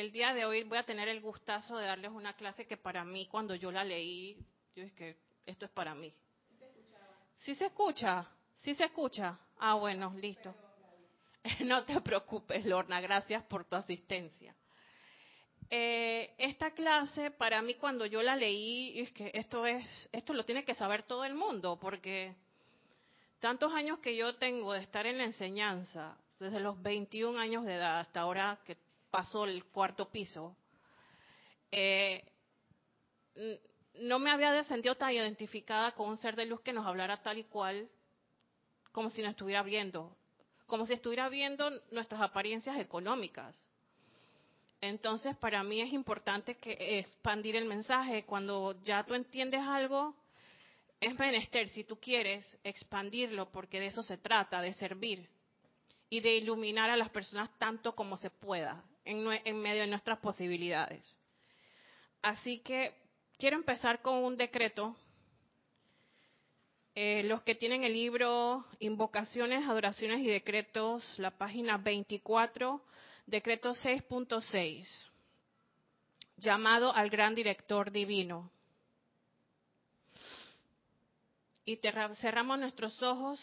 el día de hoy voy a tener el gustazo de darles una clase que para mí, cuando yo la leí, yo es que esto es para mí. ¿Sí se escucha? ¿Sí se escucha? Ah, bueno, listo. No te preocupes, Lorna, gracias por tu asistencia. Eh, esta clase, para mí, cuando yo la leí, es que esto es, esto lo tiene que saber todo el mundo, porque tantos años que yo tengo de estar en la enseñanza, desde los 21 años de edad hasta ahora que pasó el cuarto piso, eh, no me había sentido tan identificada con un ser de luz que nos hablara tal y cual como si nos estuviera viendo, como si estuviera viendo nuestras apariencias económicas. Entonces, para mí es importante que expandir el mensaje. Cuando ya tú entiendes algo, es menester, si tú quieres, expandirlo, porque de eso se trata, de servir y de iluminar a las personas tanto como se pueda en, medio de nuestras posibilidades. Así que quiero empezar con un decreto. Eh, los que tienen el libro Invocaciones, Adoraciones y Decretos, la página 24, decreto 6.6, llamado al gran director divino. Y cerramos nuestros ojos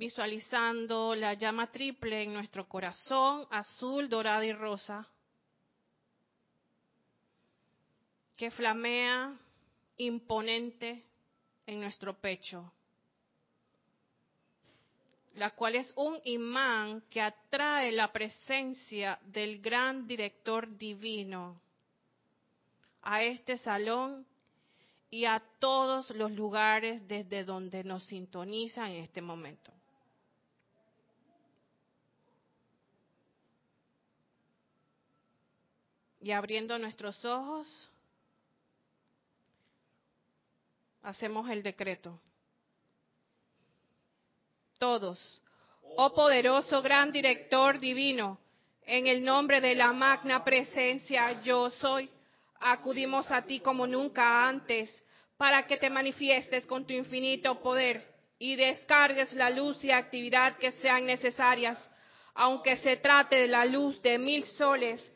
visualizando la llama triple en nuestro corazón, azul, dorada y rosa, que flamea imponente en nuestro pecho, la cual es un imán que atrae la presencia del gran director divino a este salón y a todos los lugares desde donde nos sintoniza en este momento. Y abriendo nuestros ojos, hacemos el decreto. Todos, oh poderoso gran director divino, en el nombre de la magna presencia yo soy, acudimos a ti como nunca antes para que te manifiestes con tu infinito poder y descargues la luz y actividad que sean necesarias, aunque se trate de la luz de mil soles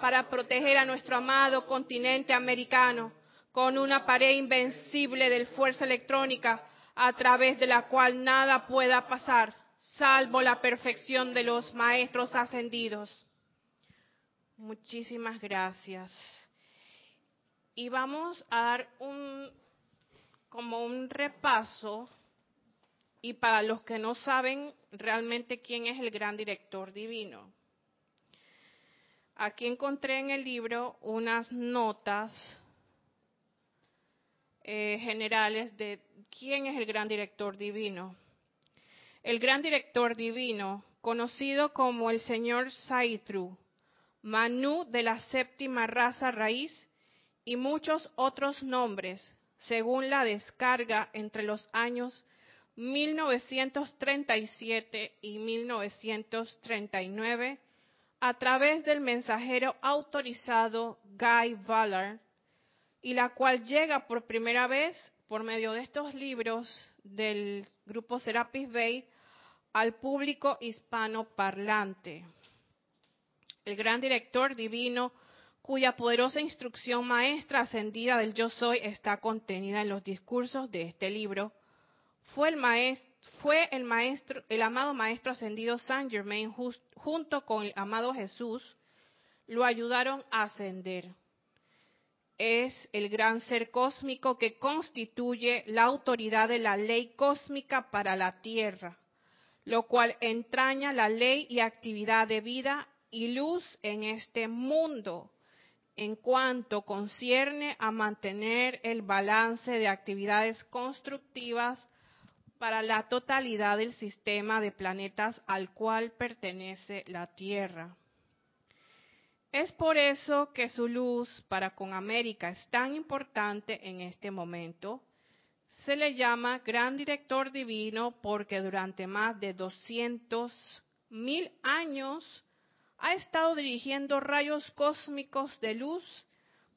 para proteger a nuestro amado continente americano con una pared invencible de fuerza electrónica a través de la cual nada pueda pasar, salvo la perfección de los maestros ascendidos. Muchísimas gracias. Y vamos a dar un como un repaso y para los que no saben realmente quién es el gran director divino. Aquí encontré en el libro unas notas eh, generales de quién es el gran director divino. El gran director divino, conocido como el señor Saitru, Manu de la séptima raza raíz y muchos otros nombres, según la descarga entre los años 1937 y 1939 a través del mensajero autorizado Guy Ballard, y la cual llega por primera vez por medio de estos libros del grupo Serapis Bay al público hispano parlante. El gran director divino, cuya poderosa instrucción maestra ascendida del Yo Soy está contenida en los discursos de este libro, fue el maestro el amado maestro ascendido Saint Germain junto con el amado Jesús, lo ayudaron a ascender. Es el gran ser cósmico que constituye la autoridad de la ley cósmica para la tierra, lo cual entraña la ley y actividad de vida y luz en este mundo en cuanto concierne a mantener el balance de actividades constructivas para la totalidad del sistema de planetas al cual pertenece la Tierra. Es por eso que su luz para con América es tan importante en este momento. Se le llama Gran Director Divino porque durante más de 200 mil años ha estado dirigiendo rayos cósmicos de luz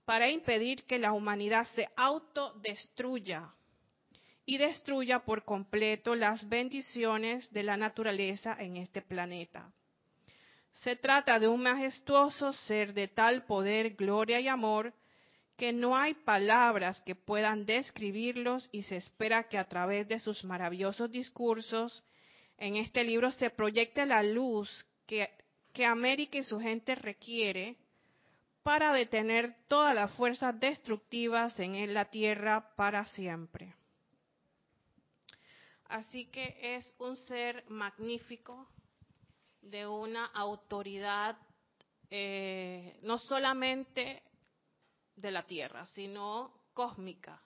para impedir que la humanidad se autodestruya y destruya por completo las bendiciones de la naturaleza en este planeta. Se trata de un majestuoso ser de tal poder, gloria y amor que no hay palabras que puedan describirlos y se espera que a través de sus maravillosos discursos en este libro se proyecte la luz que, que América y su gente requiere para detener todas las fuerzas destructivas en la tierra para siempre. Así que es un ser magnífico, de una autoridad eh, no solamente de la tierra, sino cósmica.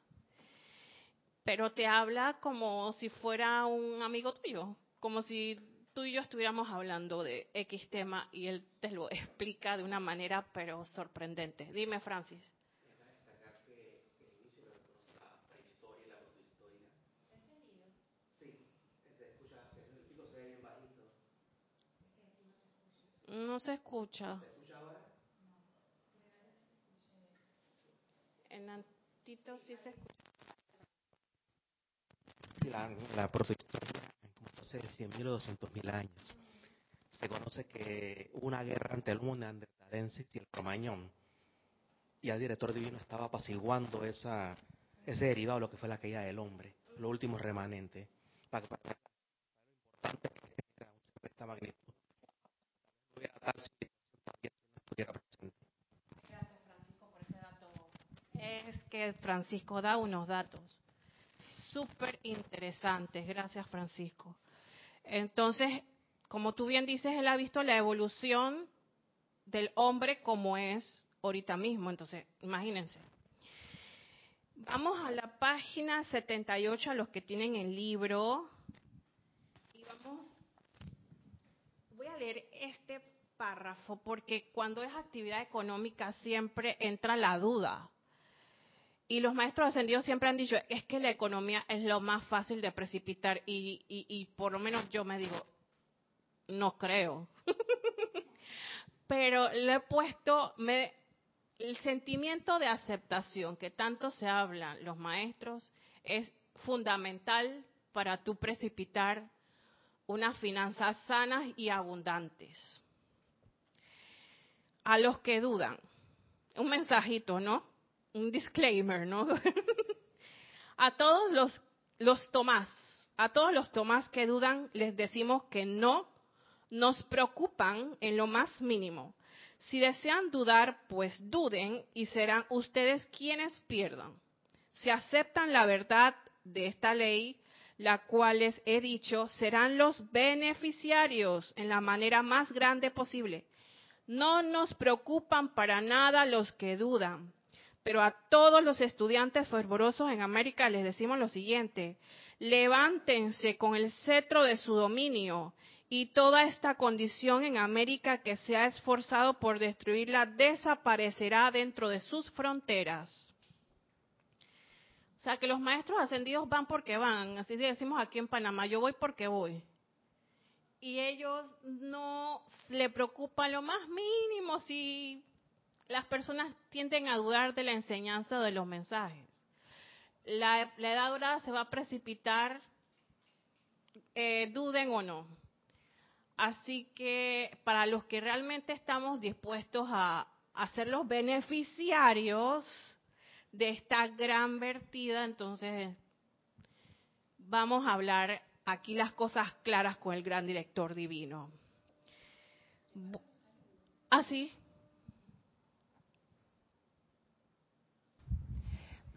Pero te habla como si fuera un amigo tuyo, como si tú y yo estuviéramos hablando de X tema y él te lo explica de una manera pero sorprendente. Dime, Francis. No se escucha. En Antito sí se escucha. La, la hace 100.000 o 200.000 años. Se conoce que hubo una guerra entre el neandertalensis y el cromañón. Y el director divino estaba apaciguando esa, ese derivado, lo que fue la caída del hombre, lo último remanente. Para, para, para, lo importante que Gracias, Francisco, por ese dato. Es que Francisco da unos datos súper interesantes. Gracias, Francisco. Entonces, como tú bien dices, él ha visto la evolución del hombre como es ahorita mismo. Entonces, imagínense. Vamos a la página 78, a los que tienen el libro. Y vamos, voy a este párrafo porque cuando es actividad económica siempre entra la duda. Y los maestros ascendidos siempre han dicho, es que la economía es lo más fácil de precipitar y, y, por lo menos yo me digo, no creo. Pero le he puesto el sentimiento de aceptación que tanto se hablan los maestros es fundamental para tu precipitar unas finanzas sanas y abundantes. A los que dudan, un mensajito, ¿no? un disclaimer, ¿no? a todos los, los Tomás, a todos los Tomás que dudan, les decimos que no nos preocupan en lo más mínimo. Si desean dudar, pues duden y serán ustedes quienes pierdan. Si aceptan la verdad de esta ley, la cual les he dicho, serán los beneficiarios en la manera más grande posible. No nos preocupan para nada los que dudan, pero a todos los estudiantes fervorosos en América les decimos lo siguiente, levántense con el cetro de su dominio y toda esta condición en América que se ha esforzado por destruirla desaparecerá dentro de sus fronteras. O sea que los maestros ascendidos van porque van, así decimos aquí en Panamá, yo voy porque voy. Y ellos no le preocupa lo más mínimo si las personas tienden a dudar de la enseñanza de los mensajes. La, edad dorada se va a precipitar, eh, duden o no. Así que para los que realmente estamos dispuestos a, a ser los beneficiarios de esta gran vertida, entonces vamos a hablar aquí las cosas claras con el gran director divino. Así, ah,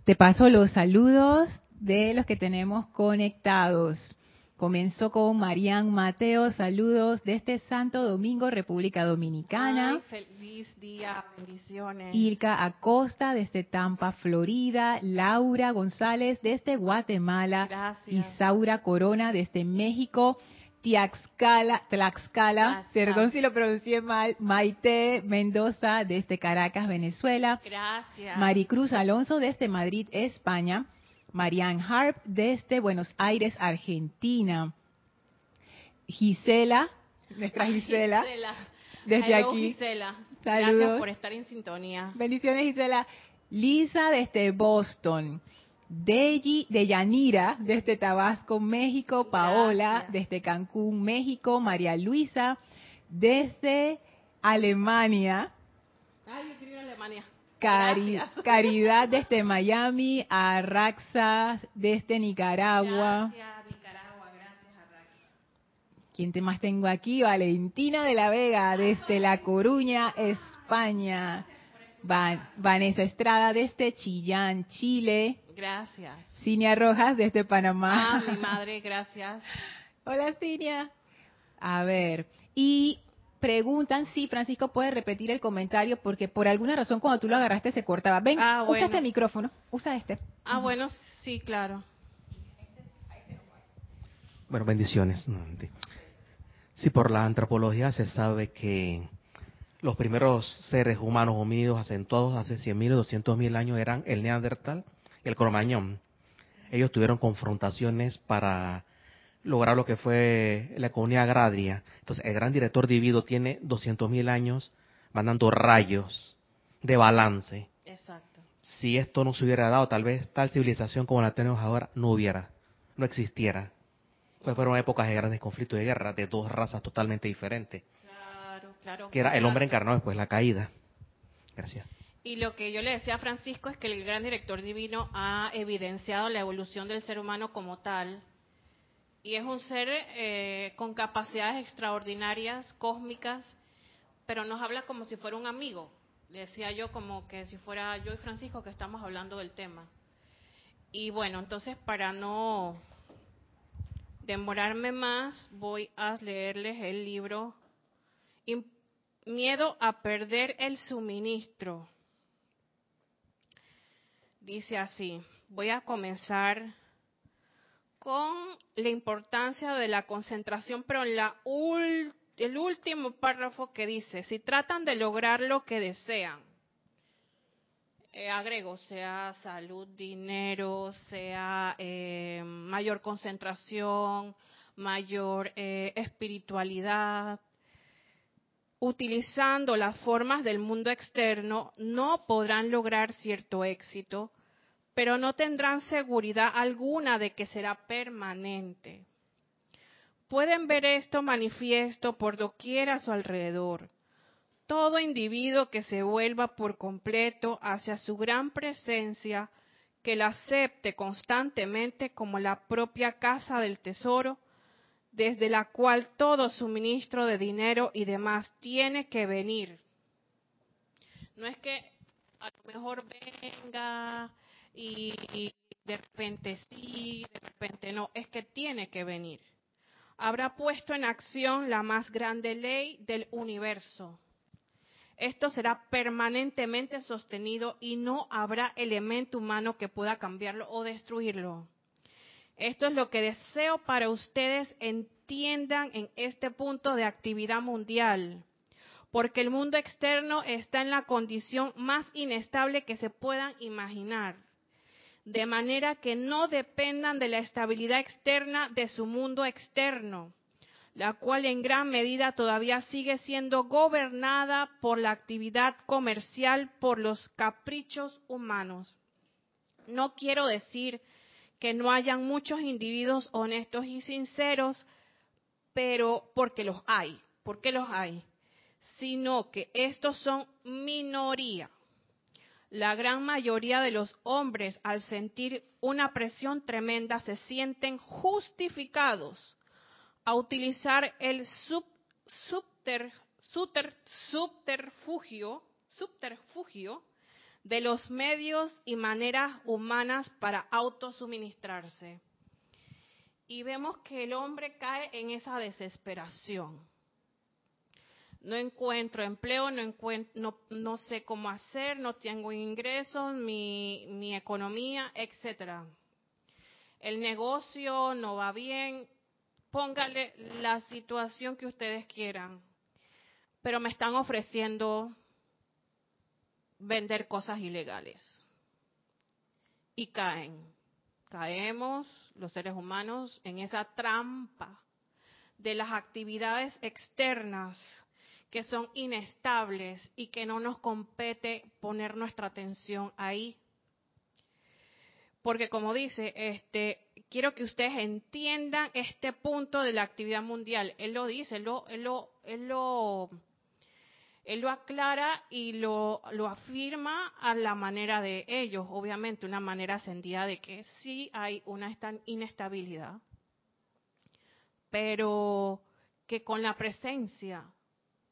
Te paso los saludos de los que tenemos conectados. Comenzó con Marian Mateo, saludos desde Santo Domingo, República Dominicana. feliz día, bendiciones. Irka Acosta desde Tampa, Florida. Laura González desde Guatemala. Gracias. Isaura Corona desde México. Tlaxcala, Tlaxcala, perdón si lo pronuncié mal, Maite Mendoza desde Caracas, Venezuela. Gracias. Maricruz Alonso desde Madrid, España. Marianne Harp desde Buenos Aires, Argentina. Gisela, nuestra Gisela, Gisela. desde aquí. Gisela. Saludos. Gracias por estar en sintonía. Bendiciones, Gisela. Lisa desde Boston. Deji, de Yanira, desde Tabasco, México, Paola, Gracias. desde Cancún, México, María Luisa, desde Alemania, Ay, yo quiero ir a Alemania. Cari- Gracias. Caridad desde Miami, Arraxa desde Nicaragua. Gracias, Nicaragua. Gracias, Arraxa. ¿Quién te más tengo aquí? Valentina de la Vega desde La Coruña, España. Va- Vanessa Estrada desde Chillán, Chile. Gracias. Cinia Rojas desde Ah, Panamá. mi madre, gracias. Hola Cinia. A ver, y preguntan si Francisco puede repetir el comentario porque por alguna razón cuando tú lo agarraste se cortaba. Ven, Ah, usa este micrófono, usa este. Ah, bueno, sí, claro. Bueno, bendiciones. Sí, por la antropología se sabe que los primeros seres humanos homínidos acentuados hace 100.000 o 200.000 años eran el neandertal y el cromañón. Ellos tuvieron confrontaciones para lograr lo que fue la economía agraria. Entonces, el gran director divino tiene 200.000 años mandando rayos de balance. Exacto. Si esto no se hubiera dado, tal vez tal civilización como la tenemos ahora no hubiera, no existiera. Pues fueron épocas de grandes conflictos de guerra de dos razas totalmente diferentes, Claro, claro. que era el hombre encarnado después la caída. Gracias. Y lo que yo le decía a Francisco es que el gran director divino ha evidenciado la evolución del ser humano como tal. Y es un ser eh, con capacidades extraordinarias, cósmicas, pero nos habla como si fuera un amigo. Decía yo como que si fuera yo y Francisco que estamos hablando del tema. Y bueno, entonces para no demorarme más, voy a leerles el libro Miedo a perder el suministro. Dice así, voy a comenzar con la importancia de la concentración, pero en la el último párrafo que dice, si tratan de lograr lo que desean, eh, agrego, sea salud, dinero, sea eh, mayor concentración, mayor eh, espiritualidad, utilizando las formas del mundo externo, no podrán lograr cierto éxito, pero no tendrán seguridad alguna de que será permanente. Pueden ver esto manifiesto por doquier a su alrededor. Todo individuo que se vuelva por completo hacia su gran presencia, que la acepte constantemente como la propia casa del tesoro, desde la cual todo suministro de dinero y demás tiene que venir. No es que a lo mejor venga y, de repente sí, de repente no, es que tiene que venir. Habrá puesto en acción la más grande ley del universo. Esto será permanentemente sostenido y no habrá elemento humano que pueda cambiarlo o destruirlo. Esto es lo que deseo para ustedes entiendan en este punto de actividad mundial, porque el mundo externo está en la condición más inestable que se puedan imaginar, de manera que no dependan de la estabilidad externa de su mundo externo, la cual en gran medida todavía sigue siendo gobernada por la actividad comercial, por los caprichos humanos. No quiero decir que no hayan muchos individuos honestos y sinceros, pero porque los hay, porque los hay, sino que estos son minoría. La gran mayoría de los hombres, al sentir una presión tremenda, se sienten justificados a utilizar el sub, subter, subter, subterfugio, subterfugio de los medios y maneras humanas para autosuministrarse. Y vemos que el hombre cae en esa desesperación. No encuentro empleo, no, sé cómo hacer, no tengo ingresos, mi, mi economía, etcétera. El negocio no va bien, póngale la situación que ustedes quieran, pero me están ofreciendo vender cosas ilegales. Y caen, caemos los seres humanos en esa trampa de las actividades externas que son inestables y que no nos compete poner nuestra atención ahí. porque como dice, este, quiero que ustedes entiendan este punto de la actividad mundial. Él lo dice, él lo, él lo, él lo, aclara y lo, lo afirma a la manera de ellos, obviamente, una manera ascendida de que sí hay una inestabilidad, pero que con la presencia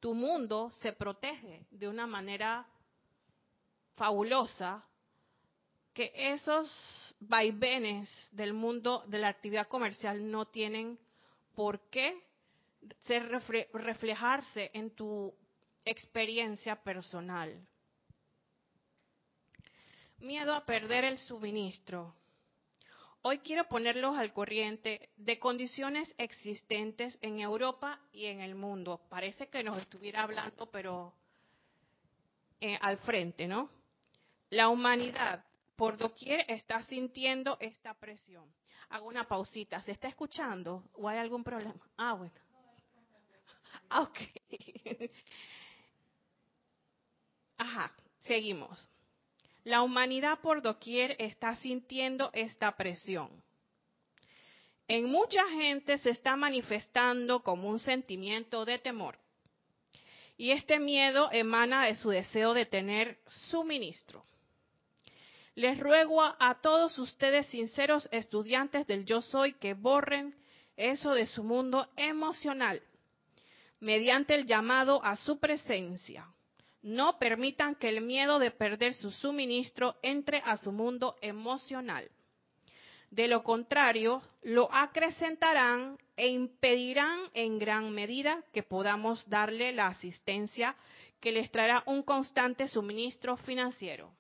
tu mundo se protege de una manera fabulosa que esos vaivenes del mundo de la actividad comercial no tienen por qué reflejarse en tu experiencia personal. Miedo a perder el suministro. Hoy quiero ponerlos al corriente de condiciones existentes en Europa y en el mundo. Parece que nos estuviera hablando, pero eh, al frente, ¿no? La humanidad por doquier está sintiendo esta presión. Hago una pausita. ¿Se está escuchando o hay algún problema? Ah, bueno. Ah, ok. Ajá, seguimos. La humanidad por doquier está sintiendo esta presión. En mucha gente se está manifestando como un sentimiento de temor. Y este miedo emana de su deseo de tener suministro. Les ruego a, todos ustedes, sinceros estudiantes del yo soy, que borren eso de su mundo emocional mediante el llamado a su presencia. No permitan que el miedo de perder su suministro entre a su mundo emocional. De lo contrario, lo acrecentarán e impedirán en gran medida que podamos darle la asistencia que les traerá un constante suministro financiero.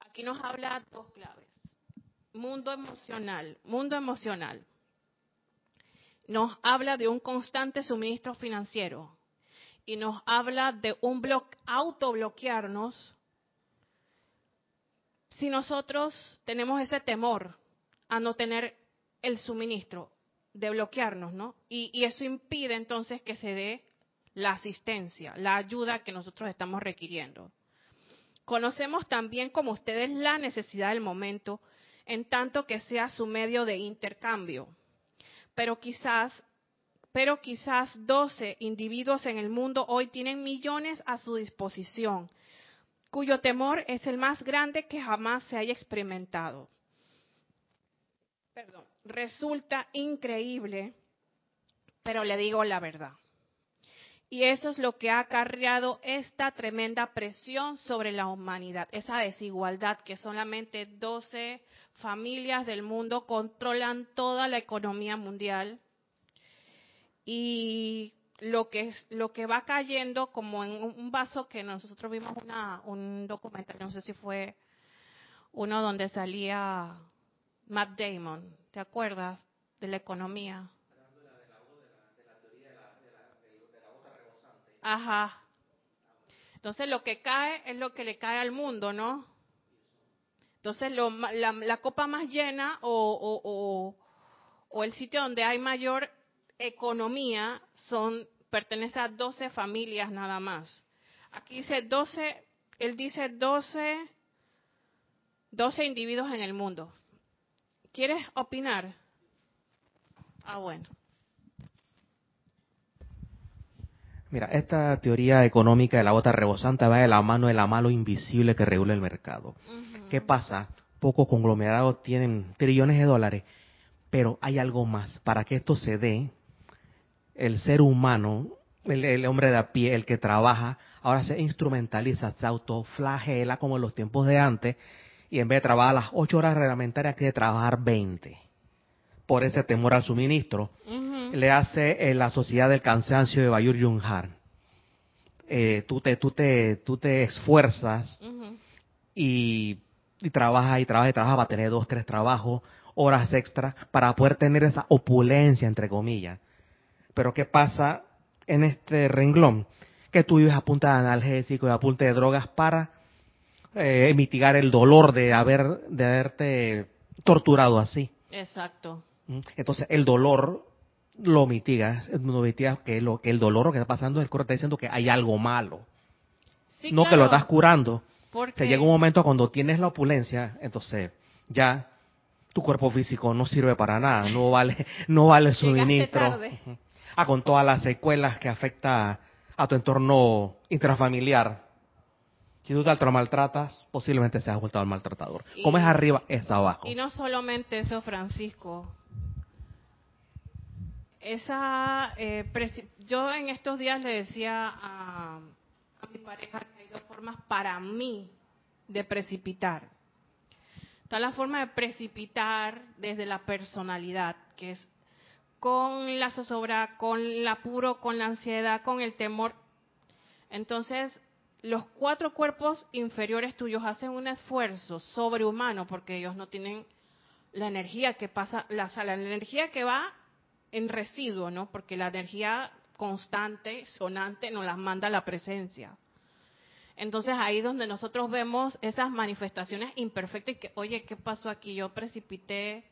Aquí nos habla dos claves. Mundo emocional, mundo emocional. Nos habla de un constante suministro financiero y nos habla de un bloque, autobloquearnos si nosotros tenemos ese temor a no tener el suministro, de bloquearnos, ¿no? Y, eso impide entonces que se dé la asistencia, la ayuda que nosotros estamos requiriendo. Conocemos también como ustedes la necesidad del momento, en tanto que sea su medio de intercambio. Pero quizás, pero quizás 12 individuos en el mundo hoy tienen millones a su disposición, cuyo temor es el más grande que jamás se haya experimentado. Perdón, resulta increíble, pero le digo la verdad. Y eso es lo que ha acarreado esta tremenda presión sobre la humanidad, esa desigualdad que solamente 12 familias del mundo controlan toda la economía mundial. Y lo que es lo que va cayendo como en un vaso que nosotros vimos una, un documental, no sé si fue uno donde salía Matt Damon, ¿te acuerdas? De la economía. Ajá. Entonces lo que cae es lo que le cae al mundo, ¿no? Entonces lo, la, copa más llena o, o, o, el sitio donde hay mayor economía son pertenece a 12 familias nada más. Aquí dice 12, él dice 12, 12 individuos en el mundo. ¿Quieres opinar? Ah, bueno. Mira, esta teoría económica de la bota rebosante va de la mano de la mano invisible que regula el mercado. ¿Qué pasa? Pocos conglomerados tienen trillones de dólares, pero hay algo más. Para que esto se dé, el ser humano, el, hombre de a pie, el que trabaja, ahora se instrumentaliza, se autoflagela como en los tiempos de antes, y en vez de trabajar las ocho horas reglamentarias, quiere trabajar veinte. Por ese temor al suministro le hace la sociedad del cansancio de Bayur Junghar. Eh, tú, te, tú, te, tú te esfuerzas y, y trabajas y trabajas y trabajas para tener dos, tres trabajos, horas extra, para poder tener esa opulencia, entre comillas. Pero ¿qué pasa en este renglón? Que tú vives a punta de analgésico y a punta de drogas para eh, mitigar el dolor de, haber, de haberte torturado así. Exacto. Entonces el dolor lo mitiga, lo mitiga que, lo, que el dolor que está pasando, el cuerpo está diciendo que hay algo malo. no que lo estás curando. Se llega un momento cuando tienes la opulencia, entonces ya tu cuerpo físico no sirve para nada, no vale, no vale suministro. Ah, con todas las secuelas que afecta a tu entorno intrafamiliar. Si tú te maltratas, posiblemente seas vuelto al maltratador. Como es arriba, es abajo. Y no solamente eso, Francisco. Esa, eh, yo en estos días le decía a, a mi pareja que hay dos formas para mí de precipitar. Está la forma de precipitar desde la personalidad, que es con la zozobra, con el apuro, con la ansiedad, con el temor. Entonces, los cuatro cuerpos inferiores tuyos hacen un esfuerzo sobrehumano porque ellos no tienen la energía que pasa, la, la energía que va en residuo, ¿no? Porque la energía constante, sonante, nos las manda la presencia. Entonces ahí donde nosotros vemos esas manifestaciones imperfectas y que, oye, ¿qué pasó aquí? Yo precipité,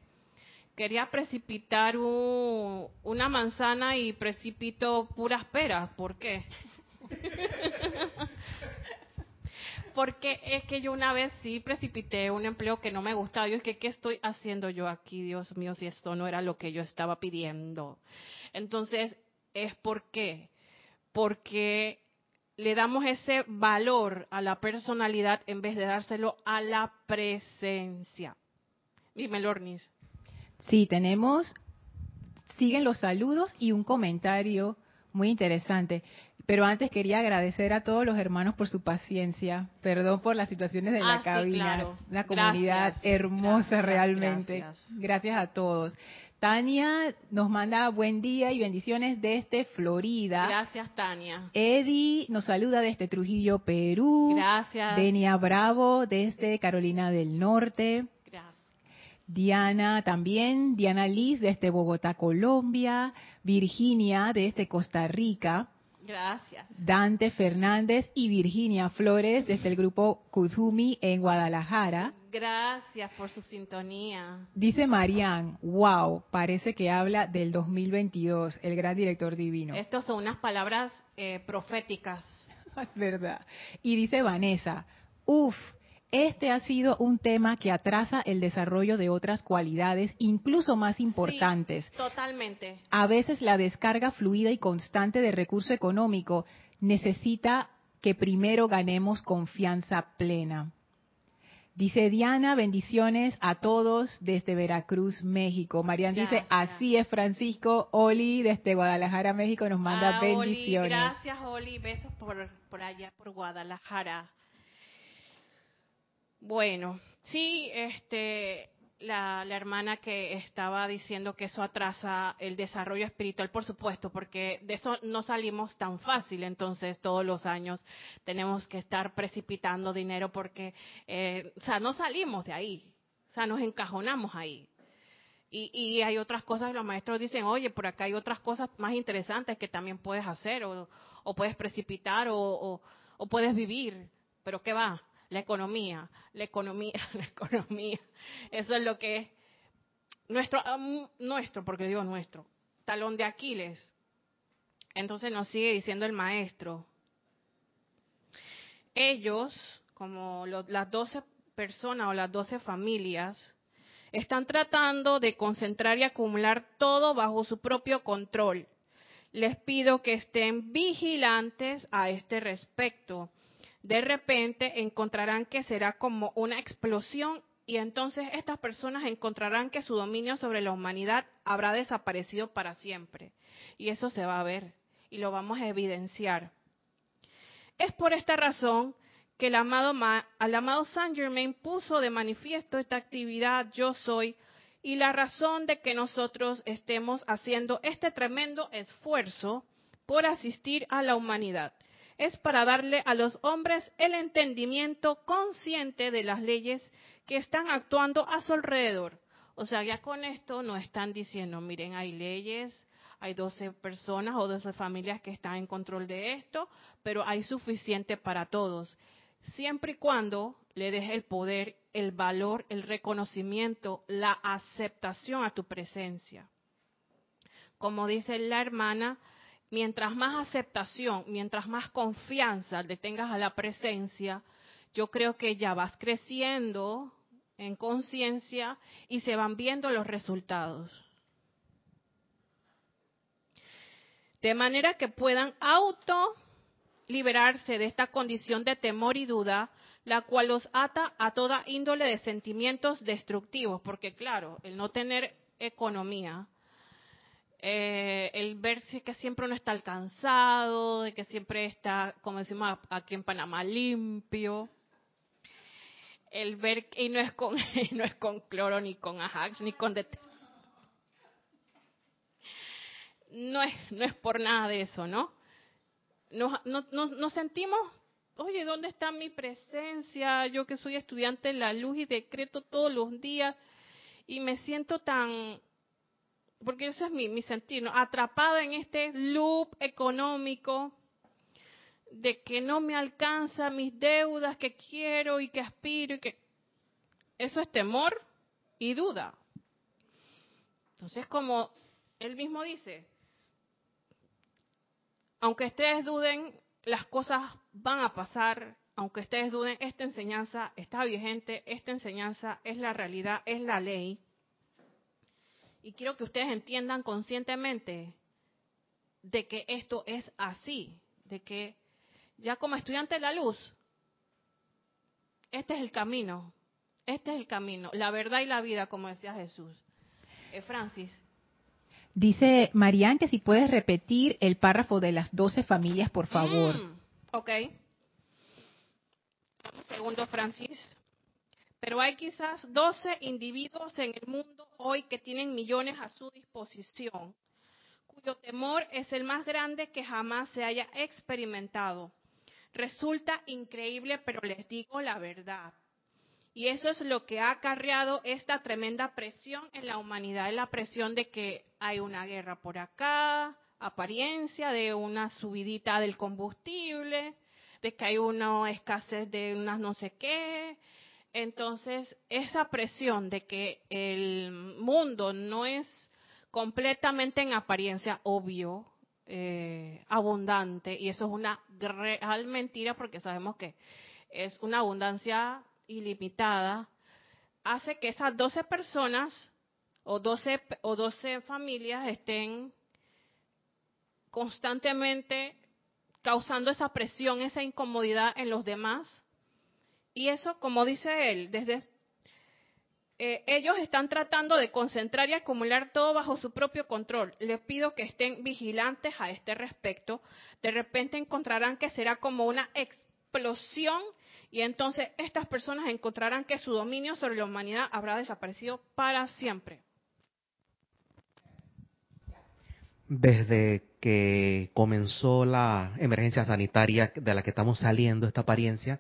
quería precipitar una manzana y precipito puras peras. ¿Por qué? Porque es que yo una vez sí precipité un empleo que no me gustaba. Yo es que, ¿qué estoy haciendo yo aquí, Dios mío, si esto no era lo que yo estaba pidiendo? Entonces, es por qué. Porque le damos ese valor a la personalidad en vez de dárselo a la presencia. Dime, Lornis. Sí, tenemos, siguen los saludos y un comentario muy interesante. Pero antes quería agradecer a todos los hermanos por su paciencia. Perdón por las situaciones de la ah, cabina. Una comunidad hermosa realmente. gracias a todos. Tania nos manda buen día y bendiciones desde Florida. Gracias, Tania. Eddie nos saluda desde Trujillo, Perú. Gracias. Denia Bravo desde Carolina del Norte. Diana también, Diana Liz desde Bogotá, Colombia. Virginia desde Costa Rica. Gracias. Dante Fernández y Virginia Flores desde el grupo Kuzumi en Guadalajara. Gracias por su sintonía. Dice Marian, wow, parece que habla del 2022, el gran director divino. Estas son unas palabras eh, proféticas. Es verdad. Y dice Vanessa, uff, este ha sido un tema que atrasa el desarrollo de otras cualidades, incluso más importantes. totalmente. A veces la descarga fluida y constante de recurso económico necesita que primero ganemos confianza plena. Dice Diana, bendiciones a todos desde Veracruz, México. Marian dice, así es Francisco. Oli desde Guadalajara, México nos manda ah, bendiciones. gracias Oli, besos por, por allá, por Guadalajara. Bueno, sí, este, la, hermana que estaba diciendo que eso atrasa el desarrollo espiritual, por supuesto, porque de eso no salimos tan fácil, entonces todos los años tenemos que estar precipitando dinero porque, eh, o sea, no salimos de ahí, o sea, nos encajonamos ahí. Y, y hay otras cosas, los maestros dicen, oye, por acá hay otras cosas más interesantes que también puedes hacer, o, puedes precipitar, o, o puedes vivir, pero ¿qué va? La economía, la economía, la economía. Eso es lo que es nuestro, nuestro, porque digo nuestro, talón de Aquiles. Entonces nos sigue diciendo el maestro. Ellos, como las doce personas o las doce familias, están tratando de concentrar y acumular todo bajo su propio control. Les pido que estén vigilantes a este respecto de repente encontrarán que será como una explosión y entonces estas personas encontrarán que su dominio sobre la humanidad habrá desaparecido para siempre. Y eso se va a ver y lo vamos a evidenciar. Es por esta razón que el amado, al amado Saint Germain puso de manifiesto esta actividad yo soy y la razón de que nosotros estemos haciendo este tremendo esfuerzo por asistir a la humanidad es para darle a los hombres el entendimiento consciente de las leyes que están actuando a su alrededor. O sea, ya con esto no están diciendo, miren, hay leyes, hay 12 personas o 12 familias que están en control de esto, pero hay suficiente para todos. Siempre y cuando le des el poder, el valor, el reconocimiento, la aceptación a tu presencia. Como dice la hermana, mientras más aceptación, mientras más confianza le tengas a la presencia, yo creo que ya vas creciendo en conciencia y se van viendo los resultados. De manera que puedan auto liberarse de esta condición de temor y duda, la cual los ata a toda índole de sentimientos destructivos, porque claro, el no tener economía, eh, el ver si que siempre uno está alcanzado, de que siempre está, como decimos aquí en Panamá, limpio, el ver y no es con no es con cloro ni con ajax ni con no es no es por nada de eso no nos, nos, sentimos oye dónde está mi presencia yo que soy estudiante de la luz y decreto todos los días y me siento tan porque eso es mi, mi sentir atrapada en este loop económico de que no me alcanza mis deudas que quiero y que aspiro y que eso es temor y duda. Entonces, como él mismo dice, aunque ustedes duden, las cosas van a pasar, aunque ustedes duden, esta enseñanza está vigente, esta enseñanza es la realidad, es la ley. Y quiero que ustedes entiendan conscientemente de que esto es así, de que ya como estudiante de la luz, este es el camino, este es el camino, la verdad y la vida, como decía Jesús. Eh, Francis. Dice Marian que si puedes repetir el párrafo de las doce familias, por favor. Mm, ok. segundo, Francis. Pero hay quizás doce individuos en el mundo hoy que tienen millones a su disposición, cuyo temor es el más grande que jamás se haya experimentado. Resulta increíble, pero les digo la verdad. Y eso es lo que ha acarreado esta tremenda presión en la humanidad, la presión de que hay una guerra por acá, apariencia de una subidita del combustible, de que hay una escasez de unas no sé qué. Entonces, esa presión de que el mundo no es completamente en apariencia obvio, eh, abundante y eso es una real mentira porque sabemos que es una abundancia ilimitada, hace que esas 12 personas o 12, o 12 familias estén constantemente causando esa presión, esa incomodidad en los demás. Y eso, como dice él, desde eh, ellos están tratando de concentrar y acumular todo bajo su propio control. Les pido que estén vigilantes a este respecto. De repente encontrarán que será como una explosión y entonces estas personas encontrarán que su dominio sobre la humanidad habrá desaparecido para siempre. Desde que comenzó la emergencia sanitaria de la que estamos saliendo, esta apariencia,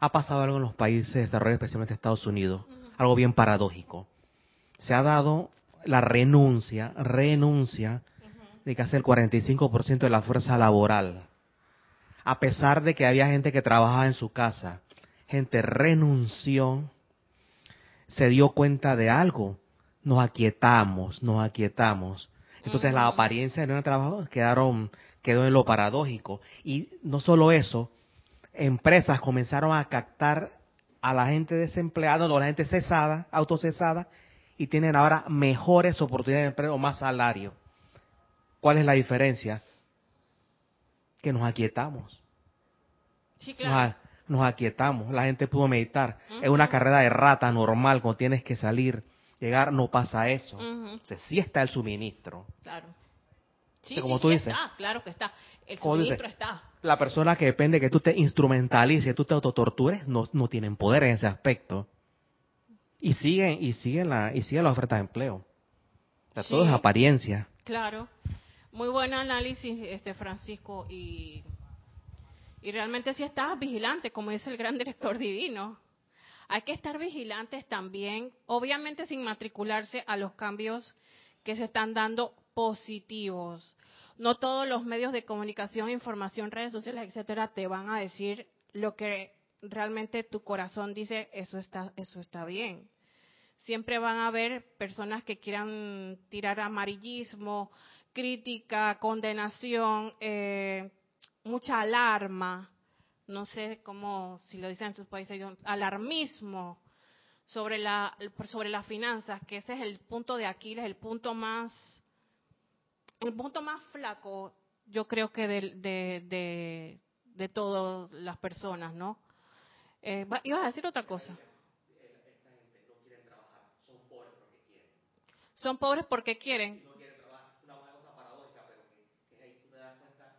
ha pasado algo en los países de desarrollo, especialmente Estados Unidos algo bien paradójico. Se ha dado la renuncia, renuncia de casi el 45% de la fuerza laboral. A pesar de que había gente que trabajaba en su casa, gente renunció, se dio cuenta de algo, nos aquietamos, nos aquietamos. Entonces la apariencia de nuestro trabajo quedaron, quedó en lo paradójico. Y no solo eso, empresas comenzaron a captar a la gente desempleada, o a la gente cesada, autocesada, y tienen ahora mejores oportunidades de empleo, más salario. ¿Cuál es la diferencia? Que nos aquietamos. Sí, claro. nos, aquietamos. La gente pudo meditar. Es una carrera de rata normal, cuando tienes que salir, llegar, no pasa eso. sí está el suministro. Claro. Sí, como tú dices. Está, claro que está. El suministro está. La persona que depende que tú te instrumentalices, tú te autotortures, no, no tienen poder en ese aspecto. Y siguen, y siguen la, y siguen las ofertas de empleo. O todo es apariencia. Claro. Muy buen análisis, este Francisco, y, y realmente si estás vigilante, como dice el gran director divino. Hay que estar vigilantes también, obviamente sin matricularse a los cambios que se están dando positivos. No todos los medios de comunicación, información, redes sociales, etcétera, te van a decir lo que realmente tu corazón dice, eso está, eso está bien. Siempre van a haber personas que quieran tirar amarillismo, crítica, condenación, eh, mucha alarma, no sé cómo, si lo dicen en tus países, alarmismo, sobre la sobre las finanzas, que ese es el punto de Aquiles, el punto más el punto más flaco, yo creo que de, de, de, todas las personas, ¿no? Eh, ¿Ibas a decir otra cosa? Son pobres porque quieren. No quieren trabajar. Una, cosa paradójica, pero que, ahí tú te das cuenta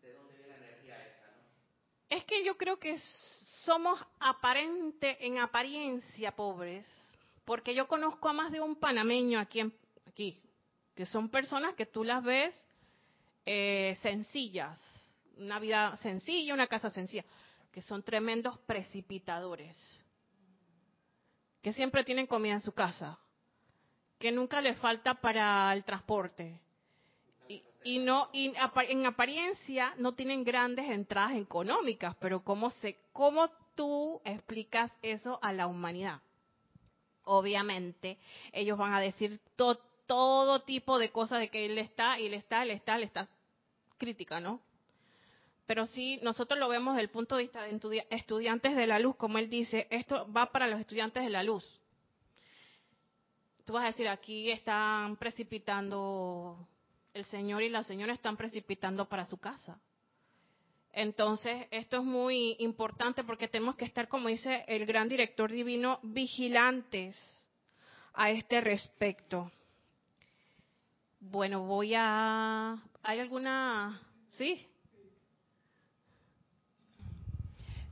de dónde viene la energía esa, ¿no? Es que yo creo que somos aparente, en apariencia pobres, porque yo conozco a más de un panameño aquí, en, aquí que son personas que tú las ves eh, sencillas, una vida sencilla, una casa sencilla, que son tremendos precipitadores, que siempre tienen comida en su casa, que nunca le falta para el transporte. Y, no y en apariencia no tienen grandes entradas económicas, pero cómo se cómo tú explicas eso a la humanidad? Obviamente, ellos van a decir todo tipo de cosas de que él está, y él está, él está, él está crítica, ¿no? Pero sí, nosotros lo vemos desde el punto de vista de estudiantes de la luz, como él dice, esto va para los estudiantes de la luz tú vas a decir, aquí están precipitando, el Señor y la Señora están precipitando para su casa. Entonces, esto es muy importante porque tenemos que estar, como dice el gran director divino, vigilantes a este respecto. Bueno, voy a... ¿Hay alguna... ¿Sí?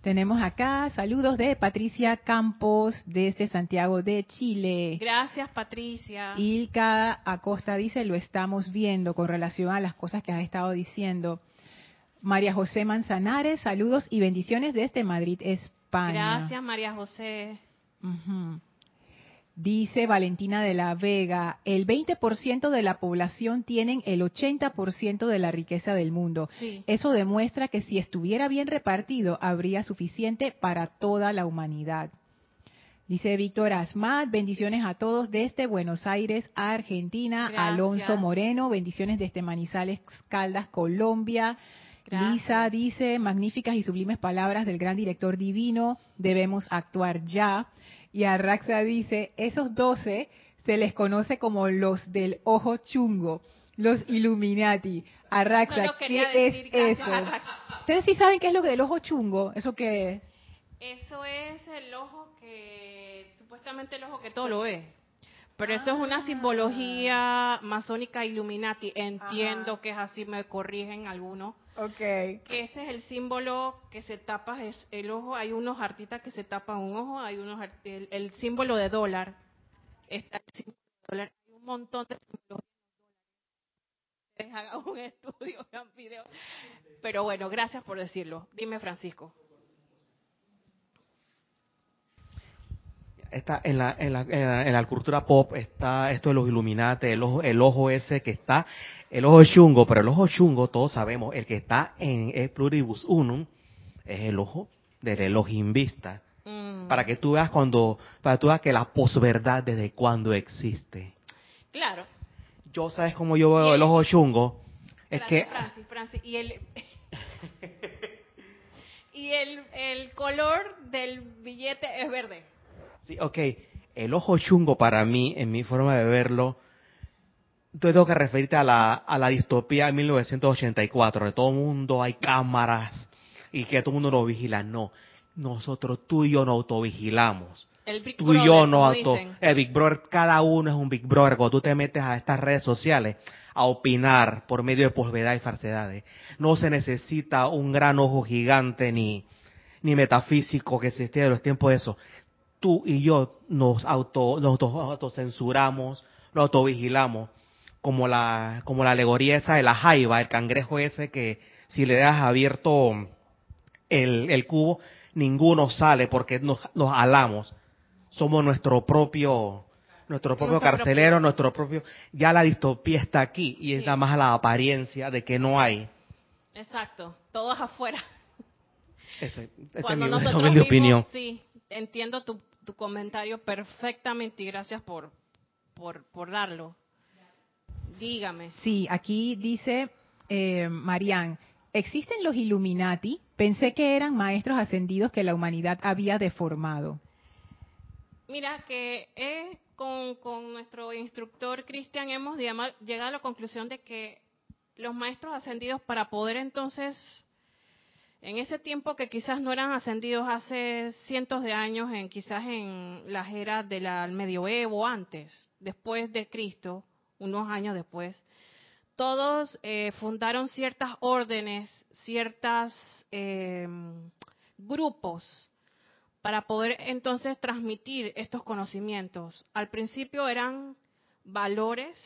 Tenemos acá saludos de Patricia Campos desde Santiago de Chile. Gracias, Patricia. Ilka Acosta dice, lo estamos viendo con relación a las cosas que has estado diciendo. María José Manzanares, saludos y bendiciones desde Madrid, España. Gracias, María José. Dice Valentina de la Vega, el 20% de la población tienen el 80% de la riqueza del mundo. Eso demuestra que si estuviera bien repartido, habría suficiente para toda la humanidad. Dice Víctor Asmat, bendiciones a todos desde Buenos Aires, Argentina. Alonso Moreno, bendiciones desde Manizales, Caldas, Colombia. Lisa dice, magníficas y sublimes palabras del gran director divino, debemos actuar ya. Y Arraxa dice, esos doce se les conoce como los del ojo chungo, los Illuminati. Arraxa, ¿qué es eso? ¿Ustedes sí saben qué es lo que del ojo chungo? ¿Eso qué es? Eso es el ojo que, supuestamente el ojo que todo lo ve. Pero eso es una ah. simbología masónica Illuminati. Entiendo que es así, me corrigen algunos. Ok. Que ese es el símbolo que se tapa es el ojo. Hay unos artistas que se tapan un ojo, hay unos el, símbolo de dólar. Está el símbolo de dólar. Hay un montón de símbolos hagan un estudio, hagan video. Pero bueno, gracias por decirlo. Dime, Francisco. Está en la, en la, en la, cultura pop está esto de los Illuminati, el ojo, el ojo ese que está, el ojo chungo, pero el ojo chungo, todos sabemos, el que está en el pluribus unum, es el ojo del Elohim vista. Mm. Para que tú veas cuando, para que tú veas que la posverdad desde cuando existe. Claro. Yo sabes cómo yo veo el, ojo chungo, es que... Francis, Francis, y el... y el, el color del billete es verde. Sí, ok. El ojo chungo para mí, en mi forma de verlo, tú tengo que referirte a la, a la distopía de 1984, de todo el mundo hay cámaras y que todo el mundo nos vigila. No, nosotros tú y yo nos autovigilamos. El Big tú Brother, y yo no auto, el Big Brother, cada uno es un Big Brother. Cuando tú te metes a estas redes sociales a opinar por medio de posvedad y falsedades, no se necesita un gran ojo gigante ni, ni metafísico que existía de los tiempos de eso tú y yo nos auto, nos autocensuramos, nos autovigilamos, como la, como la alegoría esa de la jaiba, el cangrejo ese que si le das abierto el, el cubo, ninguno sale porque nos, nos alamos. Somos nuestro propio, nuestro propio carcelero, nuestro propio, ya la distopía está aquí y es nada más la apariencia de que no hay. Exacto, todos afuera. Ese, ese es mi, opinión. Sí, entiendo tu, tu comentario perfectamente y gracias por, por, por darlo. Dígame. Sí, aquí dice eh, Marian, ¿existen los Illuminati? Pensé que eran maestros ascendidos que la humanidad había deformado. Mira que eh, con, con, nuestro instructor Cristian hemos llegado a la conclusión de que los maestros ascendidos para poder entonces, en ese tiempo que quizás no eran ascendidos hace cientos de años, en quizás en las eras del medioevo antes, después de Cristo, unos años después, todos eh, fundaron ciertas órdenes, ciertos eh, grupos para poder entonces transmitir estos conocimientos. Al principio eran valores,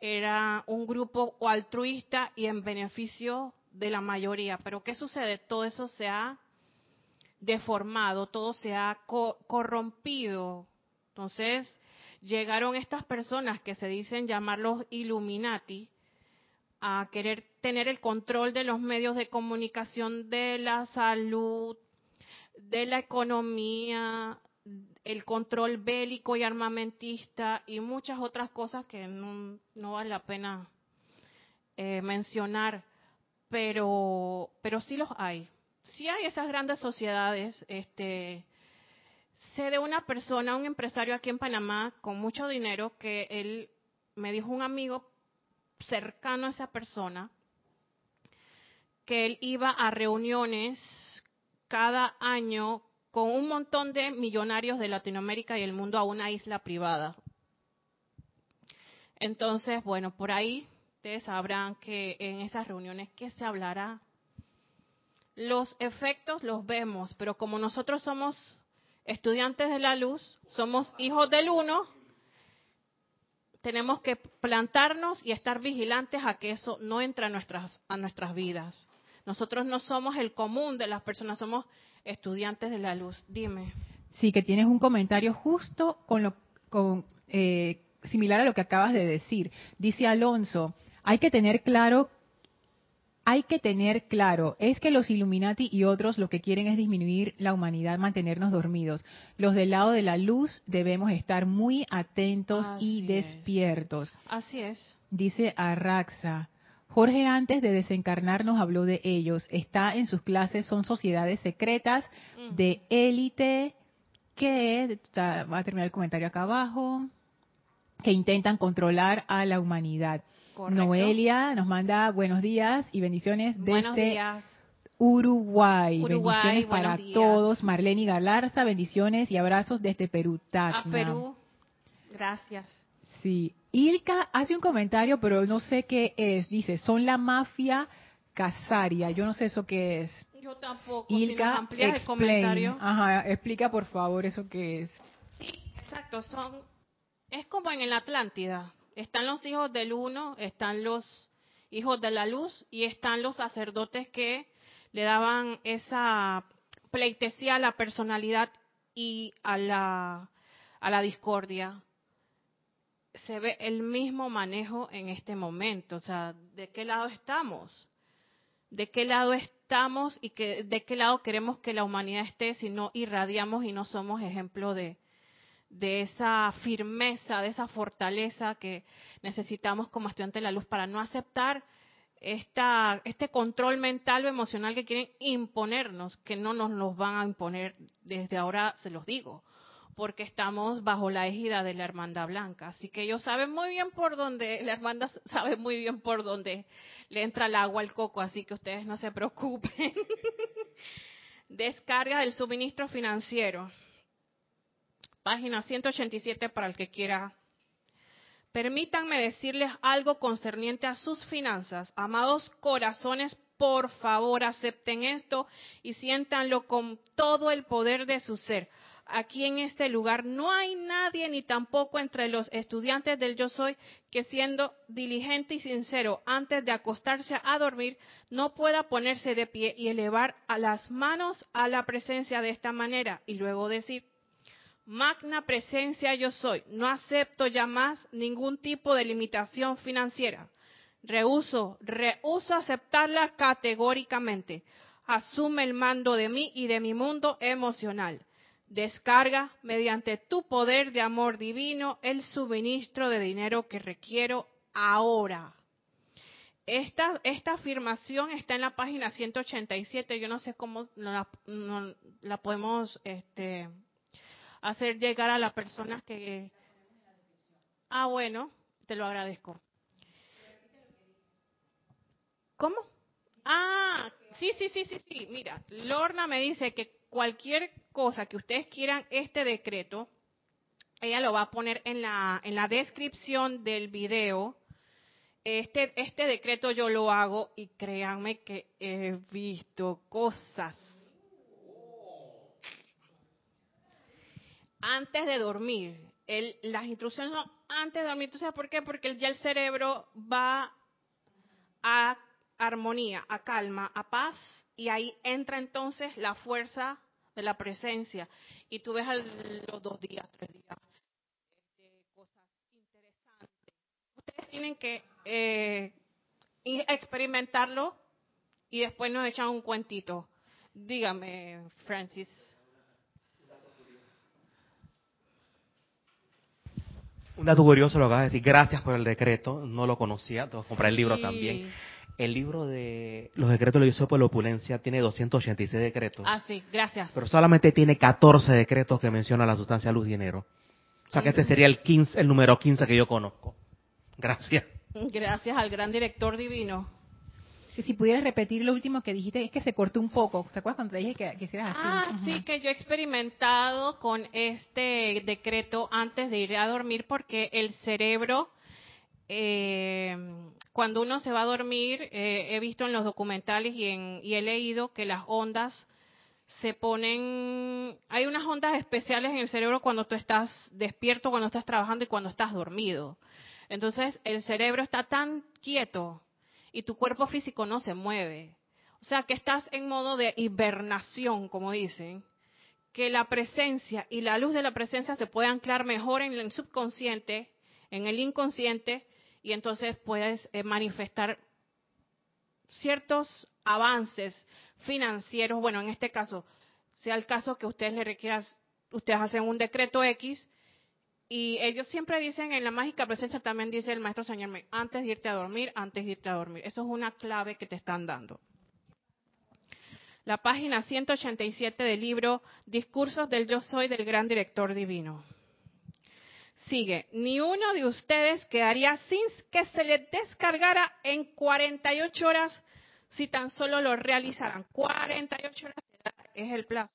era un grupo altruista y en beneficio de la mayoría. Pero ¿qué sucede? Todo eso se ha deformado, todo se ha corrompido. Entonces llegaron estas personas que se dicen llamar los Illuminati a querer tener el control de los medios de comunicación, de la salud, de la economía, el control bélico y armamentista y muchas otras cosas que no, vale la pena eh, mencionar, pero, pero sí los hay. Sí hay esas grandes sociedades. Este, sé de una persona, un empresario aquí en Panamá con mucho dinero que él me dijo un amigo cercano a esa persona que él iba a reuniones cada año con un montón de millonarios de Latinoamérica y el mundo a una isla privada. Entonces, bueno, por ahí sabrán que en esas reuniones, ¿qué se hablará? Los efectos los vemos, pero como nosotros somos estudiantes de la luz, somos hijos del uno, tenemos que plantarnos y estar vigilantes a que eso no entre a nuestras, a nuestras vidas. Nosotros no somos el común de las personas, somos estudiantes de la luz. Dime. Sí, que tienes un comentario justo con lo, con, eh, similar a lo que acabas de decir. Dice Alonso, hay que tener claro hay que tener claro, es que los Illuminati y otros lo que quieren es disminuir la humanidad, mantenernos dormidos. Los del lado de la luz debemos estar muy atentos y despiertos. Así es. Dice Arraxa. Jorge antes de desencarnarnos habló de ellos. Está en sus clases, son sociedades secretas mm. de élite que, va a terminar el comentario acá abajo, que intentan controlar a la humanidad. Noelia nos manda buenos días y bendiciones desde Uruguay. Bendiciones para todos. Marlene Galarza, bendiciones y abrazos desde Perú. A Perú. Gracias. Sí. Ilka hace un comentario, pero no sé qué es. Dice, son la mafia casaria. Yo no sé eso qué es. Yo tampoco. Ilka, si el comentario. Ajá, explica por favor eso qué es. Sí, exacto. Son, es como en la Atlántida. Están los hijos del uno, están los hijos de la luz y están los sacerdotes que le daban esa pleitesía a la personalidad y a la, a la discordia. Se ve el mismo manejo en este momento. O sea, ¿de qué lado estamos? ¿De qué lado estamos y que, de qué lado queremos que la humanidad esté si no irradiamos y no somos ejemplo de, de esa firmeza, de esa fortaleza que necesitamos como estudiantes de la luz para no aceptar esta, este control mental o emocional que quieren imponernos, que no nos los van a imponer desde ahora, se los digo, porque estamos bajo la égida de la Hermandad Blanca. Así que ellos saben muy bien por dónde, la Hermandad sabe muy bien por dónde le entra el agua al coco, así que ustedes no se preocupen. Descarga del suministro financiero página 187 para el que quiera. Permítanme decirles algo concerniente a sus finanzas. Amados corazones, por favor acepten esto y siéntanlo con todo el poder de su ser. Aquí en este lugar no hay nadie ni tampoco entre los estudiantes del yo soy que siendo diligente y sincero antes de acostarse a dormir no pueda ponerse de pie y elevar a las manos a la presencia de esta manera y luego decir, Magna presencia yo soy. No acepto ya más ningún tipo de limitación financiera. Rehuso, rehuso aceptarla categóricamente. Asume el mando de mí y de mi mundo emocional. Descarga mediante tu poder de amor divino el suministro de dinero que requiero ahora. Esta, esta afirmación está en la página 187. Yo no sé cómo la, la podemos este, hacer llegar a las personas que... Ah, bueno, te lo agradezco. ¿Cómo? Ah, sí, sí, sí, sí, sí. Mira, Lorna me dice que cualquier cosa que ustedes quieran este decreto, ella lo va a poner en la, en la descripción del video. Este, este decreto yo lo hago y créanme que he visto cosas. Antes de dormir, el, las instrucciones son antes de dormir. ¿Tú sabes por qué? Porque ya el cerebro va a armonía, a calma, a paz, y ahí entra entonces la fuerza de la presencia. Y tú ves los dos días, tres días, de cosas interesantes. Ustedes tienen que eh, experimentarlo y después nos echan un cuentito. Dígame, Francis. Un dato curioso lo acabas de decir. Gracias por el decreto. No lo conocía. Tengo que comprar el libro Sí. también. El libro de los decretos de la por la opulencia tiene 286 decretos. Ah, sí, gracias. Pero solamente tiene 14 decretos que mencionan la sustancia luz dinero. O sea que este sería el 15, el número 15 que yo conozco. Gracias. Gracias al gran director divino. Que si pudieras repetir lo último que dijiste, es que se cortó un poco. ¿Te acuerdas cuando te dije que, que hicieras así? Ah, sí, que yo he experimentado con este decreto antes de ir a dormir porque el cerebro, eh, cuando uno se va a dormir, eh, he visto en los documentales y, en, y he leído que las ondas se ponen, hay unas ondas especiales en el cerebro cuando tú estás despierto, cuando estás trabajando y cuando estás dormido. Entonces el cerebro está tan quieto y tu cuerpo físico no se mueve. O sea que estás en modo de hibernación, como dicen, que la presencia y la luz de la presencia se puede anclar mejor en el subconsciente, en el inconsciente, y entonces puedes eh, manifestar ciertos avances financieros. Bueno, en este caso, sea el caso que ustedes le requieran, ustedes hacen un decreto X y ellos siempre dicen en la mágica presencia, también dice el maestro Señor, antes de irte a dormir, antes de irte a dormir. Eso es una clave que te están dando. La página 187 del libro Discursos del Yo Soy del Gran Director Divino. Sigue, ni uno de ustedes quedaría sin que se le descargara en 48 horas si tan solo lo realizaran. 48 horas es el plazo.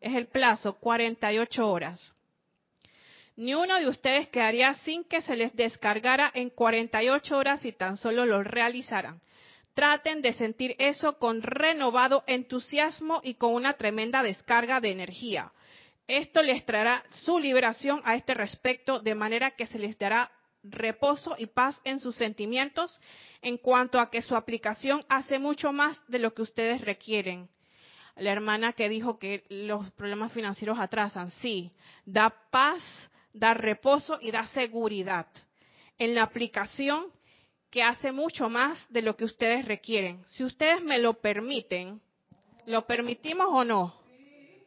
Es el plazo, 48 horas. Ni uno de ustedes quedaría sin que se les descargara en 48 horas si tan solo lo realizaran. Traten de sentir eso con renovado entusiasmo y con una tremenda descarga de energía. Esto les traerá su liberación a este respecto, de manera que se les dará reposo y paz en sus sentimientos en cuanto a que su aplicación hace mucho más de lo que ustedes requieren. La hermana que dijo que los problemas financieros atrasan, sí, da paz, da reposo y da seguridad en la aplicación que hace mucho más de lo que ustedes requieren. Si ustedes me lo permiten, ¿lo permitimos o no?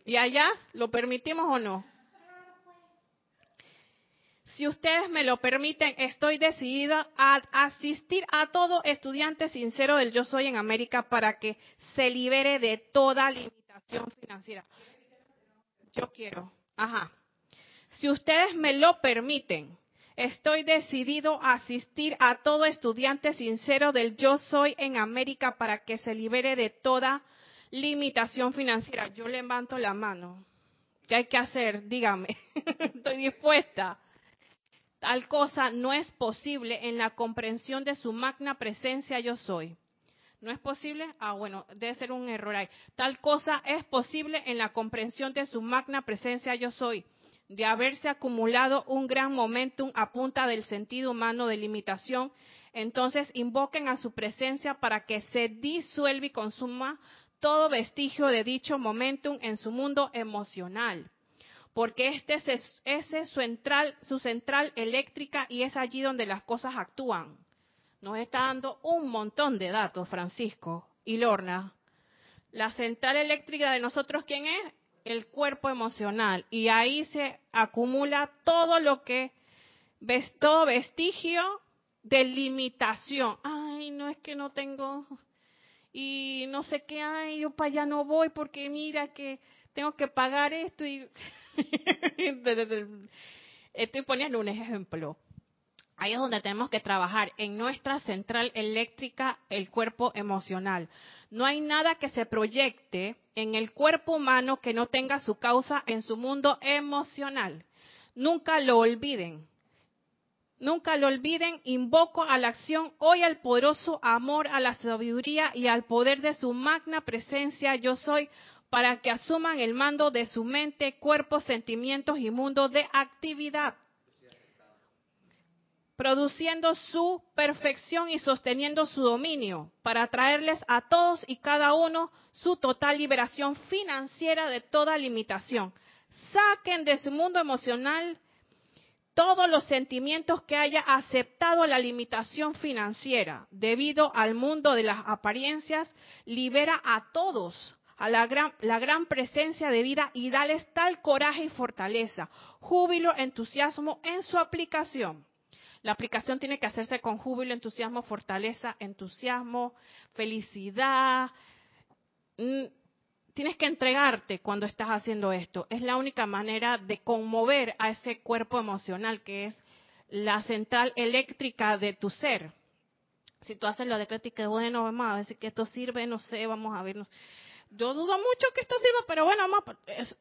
¿Y allá lo permitimos o no? Si ustedes me lo permiten, estoy decidida a asistir a todo estudiante sincero del Yo Soy en América para que se libere de toda limitación financiera. Yo quiero. Ajá. Si ustedes me lo permiten, estoy decidido a asistir a todo estudiante sincero del Yo Soy en América para que se libere de toda limitación financiera. Yo levanto la mano. ¿Qué hay que hacer? Dígame. Estoy dispuesta. Tal cosa no es posible en la comprensión de su magna presencia yo soy. ¿No es posible? Ah, bueno, debe ser un error ahí. Tal cosa es posible en la comprensión de su magna presencia yo soy, de haberse acumulado un gran momentum a punta del sentido humano de limitación. Entonces invoquen a su presencia para que se disuelva y consuma todo vestigio de dicho momentum en su mundo emocional porque este es, ese es su central, su central eléctrica y es allí donde las cosas actúan. Nos está dando un montón de datos, Francisco y Lorna. La central eléctrica de nosotros, ¿quién es? El cuerpo emocional. Y ahí se acumula todo lo que, ves, todo vestigio de limitación. Ay, no es que no tengo, y no sé qué, ay, yo para allá no voy porque mira que tengo que pagar esto y Estoy poniendo un ejemplo. Ahí es donde tenemos que trabajar, en nuestra central eléctrica, el cuerpo emocional. No hay nada que se proyecte en el cuerpo humano que no tenga su causa en su mundo emocional. Nunca lo olviden. Nunca lo olviden, invoco a la acción hoy al poderoso amor, a la sabiduría y al poder de su magna presencia yo soy para que asuman el mando de su mente, cuerpo, sentimientos y mundo de actividad produciendo su perfección y sosteniendo su dominio, para traerles a todos y cada uno su total liberación financiera de toda limitación. Saquen de su mundo emocional todos los sentimientos que haya aceptado la limitación financiera debido al mundo de las apariencias, libera a todos a la gran, la gran presencia de vida y dales tal coraje y fortaleza, júbilo, entusiasmo en su aplicación. La aplicación tiene que hacerse con júbilo, entusiasmo, fortaleza, entusiasmo, felicidad. Mm, tienes que entregarte cuando estás haciendo esto. Es la única manera de conmover a ese cuerpo emocional que es la central eléctrica de tu ser. Si tú haces lo de crítica, bueno, vamos a ver que esto sirve, no sé, vamos a ver. Yo dudo mucho que esto sirva, pero bueno,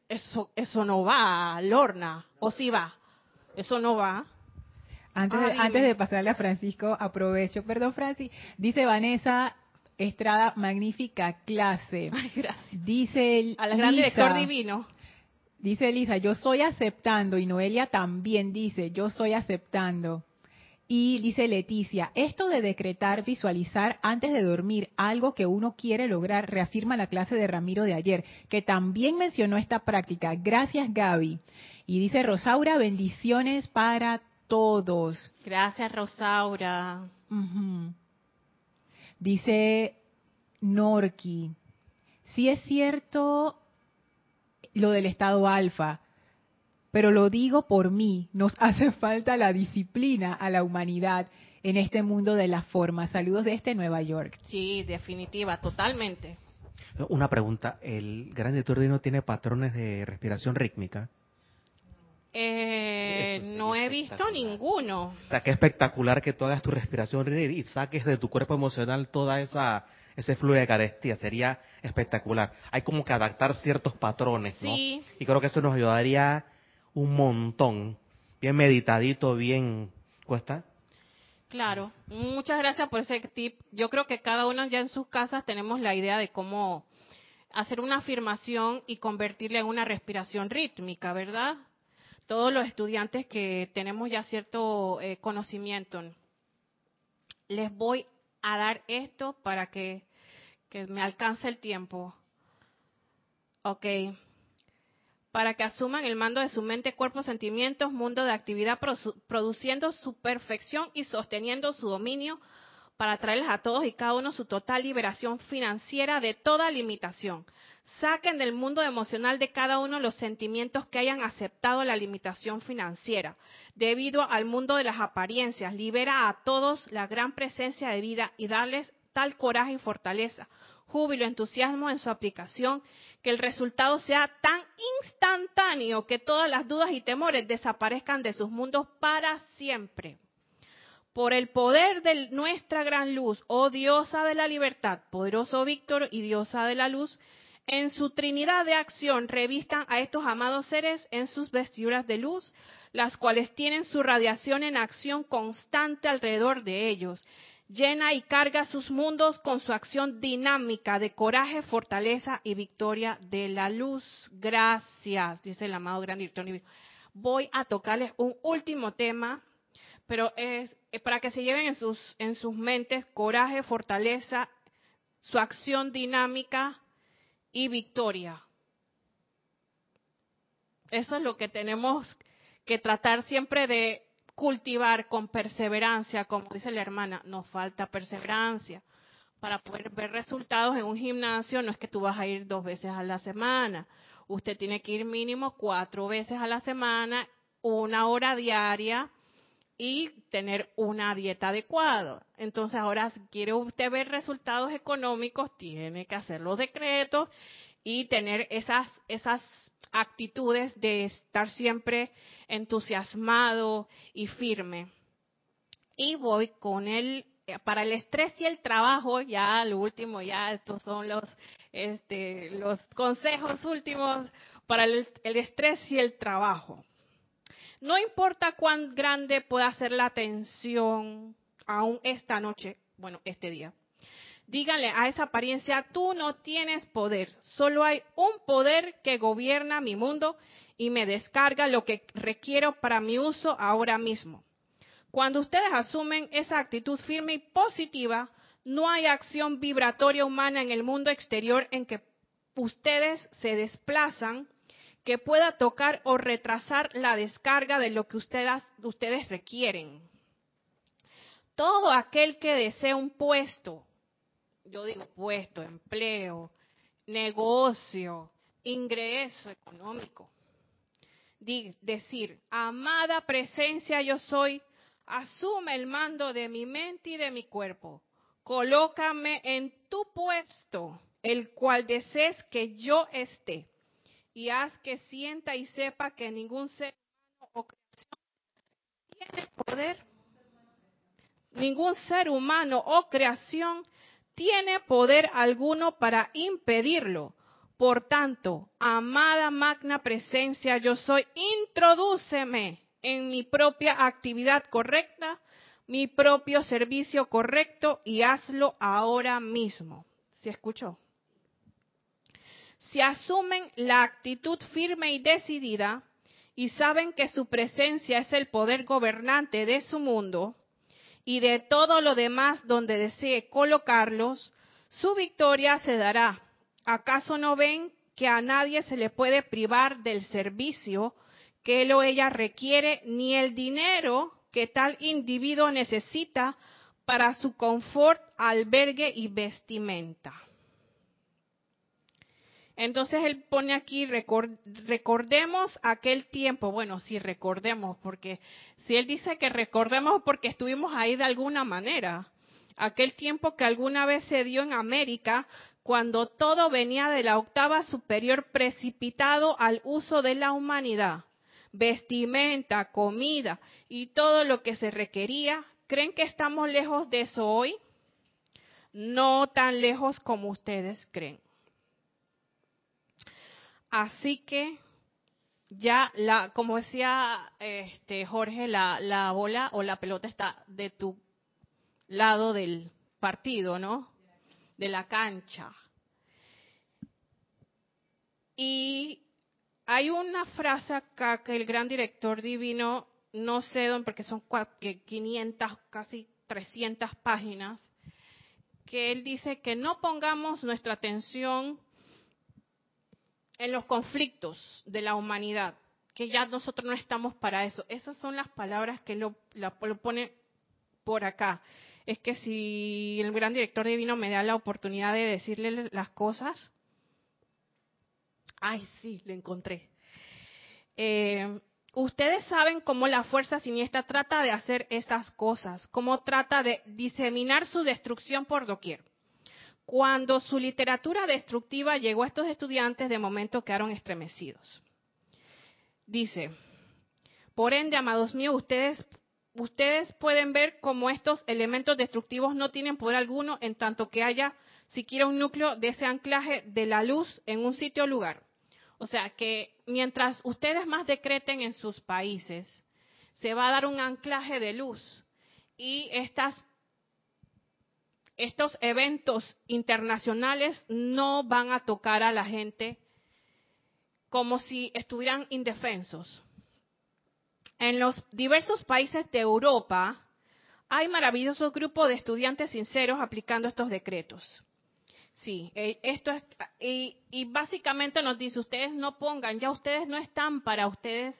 eso, eso no va, Lorna, o si va. Eso no va. Antes, de, ah, antes de pasarle a Francisco, aprovecho. Perdón, Francis. Dice Vanessa Estrada, magnífica clase. Ay, gracias. Dice A la gran director divino. Dice Elisa, yo soy aceptando. Y Noelia también dice, yo soy aceptando. Y dice Leticia, esto de decretar, visualizar antes de dormir algo que uno quiere lograr, reafirma la clase de Ramiro de ayer, que también mencionó esta práctica. Gracias, Gaby. Y dice Rosaura, bendiciones para todos. Gracias, Rosaura. Dice Norki, sí es cierto lo del estado alfa, pero lo digo por mí, nos hace falta la disciplina a la humanidad en este mundo de la forma. Saludos de este Nueva York. Sí, definitiva, totalmente. Una pregunta, ¿el gran no tiene patrones de respiración rítmica? Eh, no he visto ninguno. O sea, qué espectacular que tú hagas tu respiración y saques de tu cuerpo emocional toda esa ese flujo de carestía. Sería espectacular. Hay como que adaptar ciertos patrones, ¿no? Sí. Y creo que eso nos ayudaría un montón. Bien meditadito, bien... ¿Cuesta? Claro. Muchas gracias por ese tip. Yo creo que cada uno ya en sus casas tenemos la idea de cómo hacer una afirmación y convertirla en una respiración rítmica, ¿verdad? Todos los estudiantes que tenemos ya cierto eh, conocimiento, les voy a dar esto para que, que me alcance el tiempo. Ok. Para que asuman el mando de su mente, cuerpo, sentimientos, mundo de actividad, produciendo su perfección y sosteniendo su dominio para traerles a todos y cada uno su total liberación financiera de toda limitación. Saquen del mundo emocional de cada uno los sentimientos que hayan aceptado la limitación financiera. Debido al mundo de las apariencias, libera a todos la gran presencia de vida y darles tal coraje y fortaleza, júbilo, entusiasmo en su aplicación, que el resultado sea tan instantáneo que todas las dudas y temores desaparezcan de sus mundos para siempre. Por el poder de nuestra gran luz, oh diosa de la libertad, poderoso Víctor y diosa de la luz, en su Trinidad de acción revistan a estos amados seres en sus vestiduras de luz, las cuales tienen su radiación en acción constante alrededor de ellos. Llena y carga sus mundos con su acción dinámica de coraje, fortaleza y victoria de la luz. Gracias, dice el amado gran director. Voy a tocarles un último tema, pero es, para que se lleven en sus, en sus mentes coraje, fortaleza, su acción dinámica y victoria. Eso es lo que tenemos que tratar siempre de cultivar con perseverancia, como dice la hermana, nos falta perseverancia. Para poder ver resultados en un gimnasio no es que tú vas a ir dos veces a la semana, usted tiene que ir mínimo cuatro veces a la semana, una hora diaria y tener una dieta adecuada. Entonces ahora si quiere usted ver resultados económicos, tiene que hacer los decretos y tener esas, esas actitudes de estar siempre entusiasmado y firme. Y voy con el para el estrés y el trabajo, ya lo último, ya estos son los este, los consejos últimos para el estrés y el trabajo. No importa cuán grande pueda ser la tensión, aún esta noche, bueno, este día. Díganle a esa apariencia, tú no tienes poder, solo hay un poder que gobierna mi mundo y me descarga lo que requiero para mi uso ahora mismo. Cuando ustedes asumen esa actitud firme y positiva, no hay acción vibratoria humana en el mundo exterior en que ustedes se desplazan que pueda tocar o retrasar la descarga de lo que ustedes, ustedes requieren. Todo aquel que desea un puesto, yo digo puesto, empleo, negocio, ingreso económico, decir, amada presencia yo soy, asume el mando de mi mente y de mi cuerpo, colócame en tu puesto, el cual desees que yo esté y haz que sienta y sepa que ningún ser humano o creación tiene poder, ningún ser humano o creación tiene poder alguno para impedirlo. Por tanto, amada magna presencia, yo soy, introdúceme en mi propia actividad correcta, mi propio servicio correcto y hazlo ahora mismo. ¿Se escuchó? Si asumen la actitud firme y decidida y saben que su presencia es el poder gobernante de su mundo y de todo lo demás donde desee colocarlos, su victoria se dará. ¿Acaso no ven que a nadie se le puede privar del servicio que él o ella requiere ni el dinero que tal individuo necesita para su confort, albergue y vestimenta? Entonces él pone aquí, recordemos aquel tiempo, bueno, sí, recordemos, porque si él dice que recordemos porque estuvimos ahí de alguna manera, aquel tiempo que alguna vez se dio en América, cuando todo venía de la octava superior precipitado al uso de la humanidad, vestimenta, comida y todo lo que se requería, ¿creen que estamos lejos de eso hoy? No tan lejos como ustedes creen. Así que ya la, como decía este Jorge, la, la bola o la pelota está de tu lado del partido, ¿no? De la cancha. Y hay una frase acá que el gran director divino, no sé dónde, porque son 500, casi 300 páginas, que él dice que no pongamos nuestra atención en los conflictos de la humanidad, que ya nosotros no estamos para eso. Esas son las palabras que lo, lo pone por acá. Es que si el gran director divino me da la oportunidad de decirle las cosas, ay, sí, lo encontré. Eh, ustedes saben cómo la fuerza siniestra trata de hacer esas cosas, cómo trata de diseminar su destrucción por doquier. Cuando su literatura destructiva llegó a estos estudiantes, de momento quedaron estremecidos. Dice, por ende, amados míos, ustedes, ustedes pueden ver cómo estos elementos destructivos no tienen poder alguno en tanto que haya siquiera un núcleo de ese anclaje de la luz en un sitio o lugar. O sea que mientras ustedes más decreten en sus países, se va a dar un anclaje de luz y estas estos eventos internacionales no van a tocar a la gente como si estuvieran indefensos. En los diversos países de Europa hay maravillosos grupos de estudiantes sinceros aplicando estos decretos. Sí, eh, esto es, y, básicamente nos dice, ustedes no pongan, ya ustedes no están para ustedes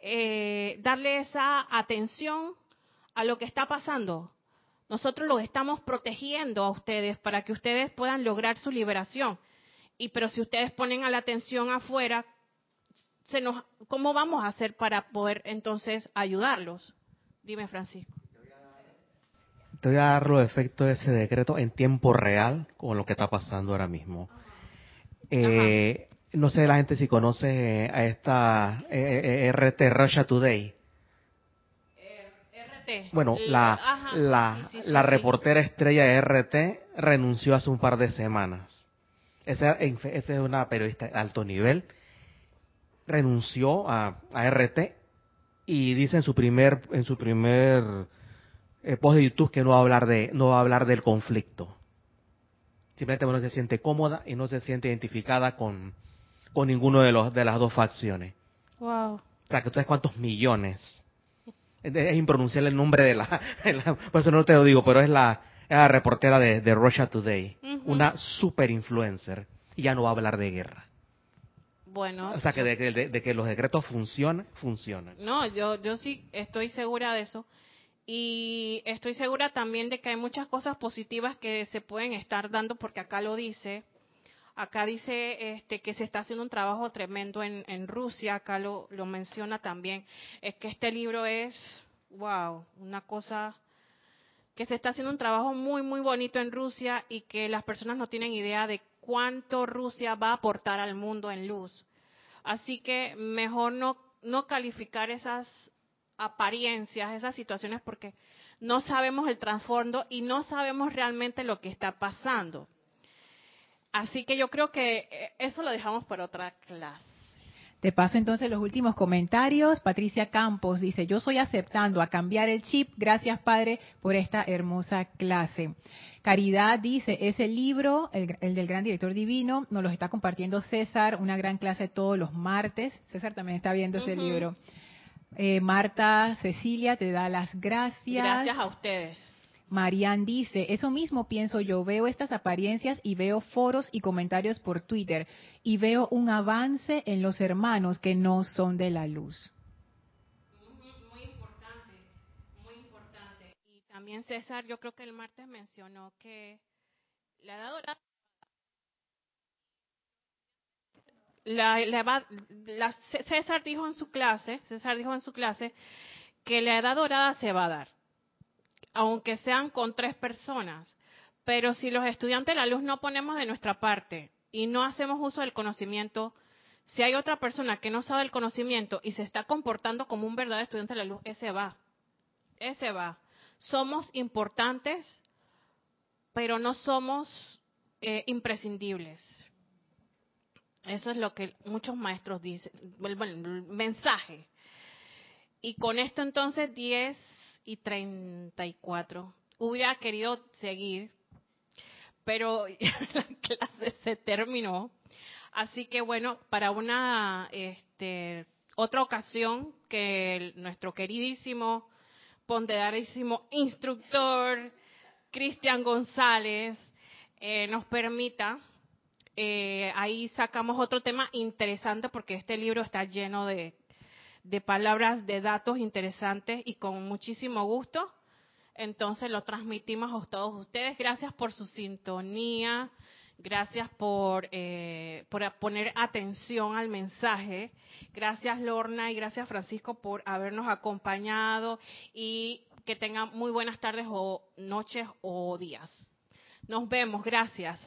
eh, darle esa atención a lo que está pasando. Nosotros los estamos protegiendo a ustedes para que ustedes puedan lograr su liberación. Y pero si ustedes ponen a la atención afuera, se nos, ¿cómo vamos a hacer para poder entonces ayudarlos? Dime, Francisco. Te voy a dar los efectos de ese decreto en tiempo real con lo que está pasando ahora mismo. Eh, no sé la gente si conoce a esta eh, eh, RT Russia Today. RT. Bueno, la, Ajá, la, sí, sí, sí, la sí. reportera estrella de RT renunció hace un par de semanas. Esa, esa es una periodista de alto nivel. Renunció a, a RT y dice en su primer, en su primer eh, post de YouTube que no va a hablar de, no va a hablar del conflicto. Simplemente no se siente cómoda y no se siente identificada con, con ninguno de los de las dos facciones. Wow. O sea, que ustedes cuántos millones. Es, impronunciable el nombre de la, Por eso no te lo digo, pero es la, es la reportera de, de Russia Today. Una super influencer. Y ya no va a hablar de guerra. Bueno. O sea, que de, que- de- de que los decretos funcionan, funcionan. No, yo, yo sí estoy segura de eso. Y estoy segura también de que hay muchas cosas positivas que se pueden estar dando, porque acá lo dice. Acá dice este, que se está haciendo un trabajo tremendo en, Rusia, acá lo, lo menciona también. Es que este libro es, wow, una cosa que se está haciendo un trabajo muy, muy bonito en Rusia y que las personas no tienen idea de cuánto Rusia va a aportar al mundo en luz. Así que mejor no, no calificar esas apariencias, esas situaciones, porque no sabemos el trasfondo y no sabemos realmente lo que está pasando. Así que yo creo que eh, eso lo dejamos para otra clase. Te paso entonces los últimos comentarios. Patricia Campos dice, yo soy aceptando a cambiar el chip. Gracias, Padre, por esta hermosa clase. Caridad dice, ese libro, el, el del gran director divino, nos lo está compartiendo César, una gran clase todos los martes. César también está viendo ese libro. Eh, Marta Cecilia te da las gracias. Gracias a ustedes. Marian dice, eso mismo pienso yo, veo estas apariencias y veo foros y comentarios por Twitter y veo un avance en los hermanos que no son de la luz. Muy importante, muy importante. Y también César, yo creo que el martes mencionó que la la, la la- César dijo en su clase, César dijo en su clase que la edad dorada se va a dar, aunque sean con tres personas. Pero si los estudiantes de la luz no ponemos de nuestra parte y no hacemos uso del conocimiento, si hay otra persona que no sabe el conocimiento y se está comportando como un verdadero estudiante de la luz, ese va. Ese va. Somos importantes, pero no somos eh, imprescindibles. Eso es lo que muchos maestros dicen, bueno, mensaje. Y con esto entonces 10 y 34. Hubiera querido seguir, pero la clase se terminó. Así que bueno, para una este, otra ocasión que nuestro queridísimo, ponderadísimo instructor Cristian González eh, nos permita, eh, ahí sacamos otro tema interesante porque este libro está lleno de, de palabras, de datos interesantes y con muchísimo gusto. Entonces lo transmitimos a todos ustedes. Gracias por su sintonía. Gracias por, eh, por poner atención al mensaje. Gracias Lorna y gracias Francisco por habernos acompañado y que tengan muy buenas tardes o noches o días. Nos vemos. Gracias.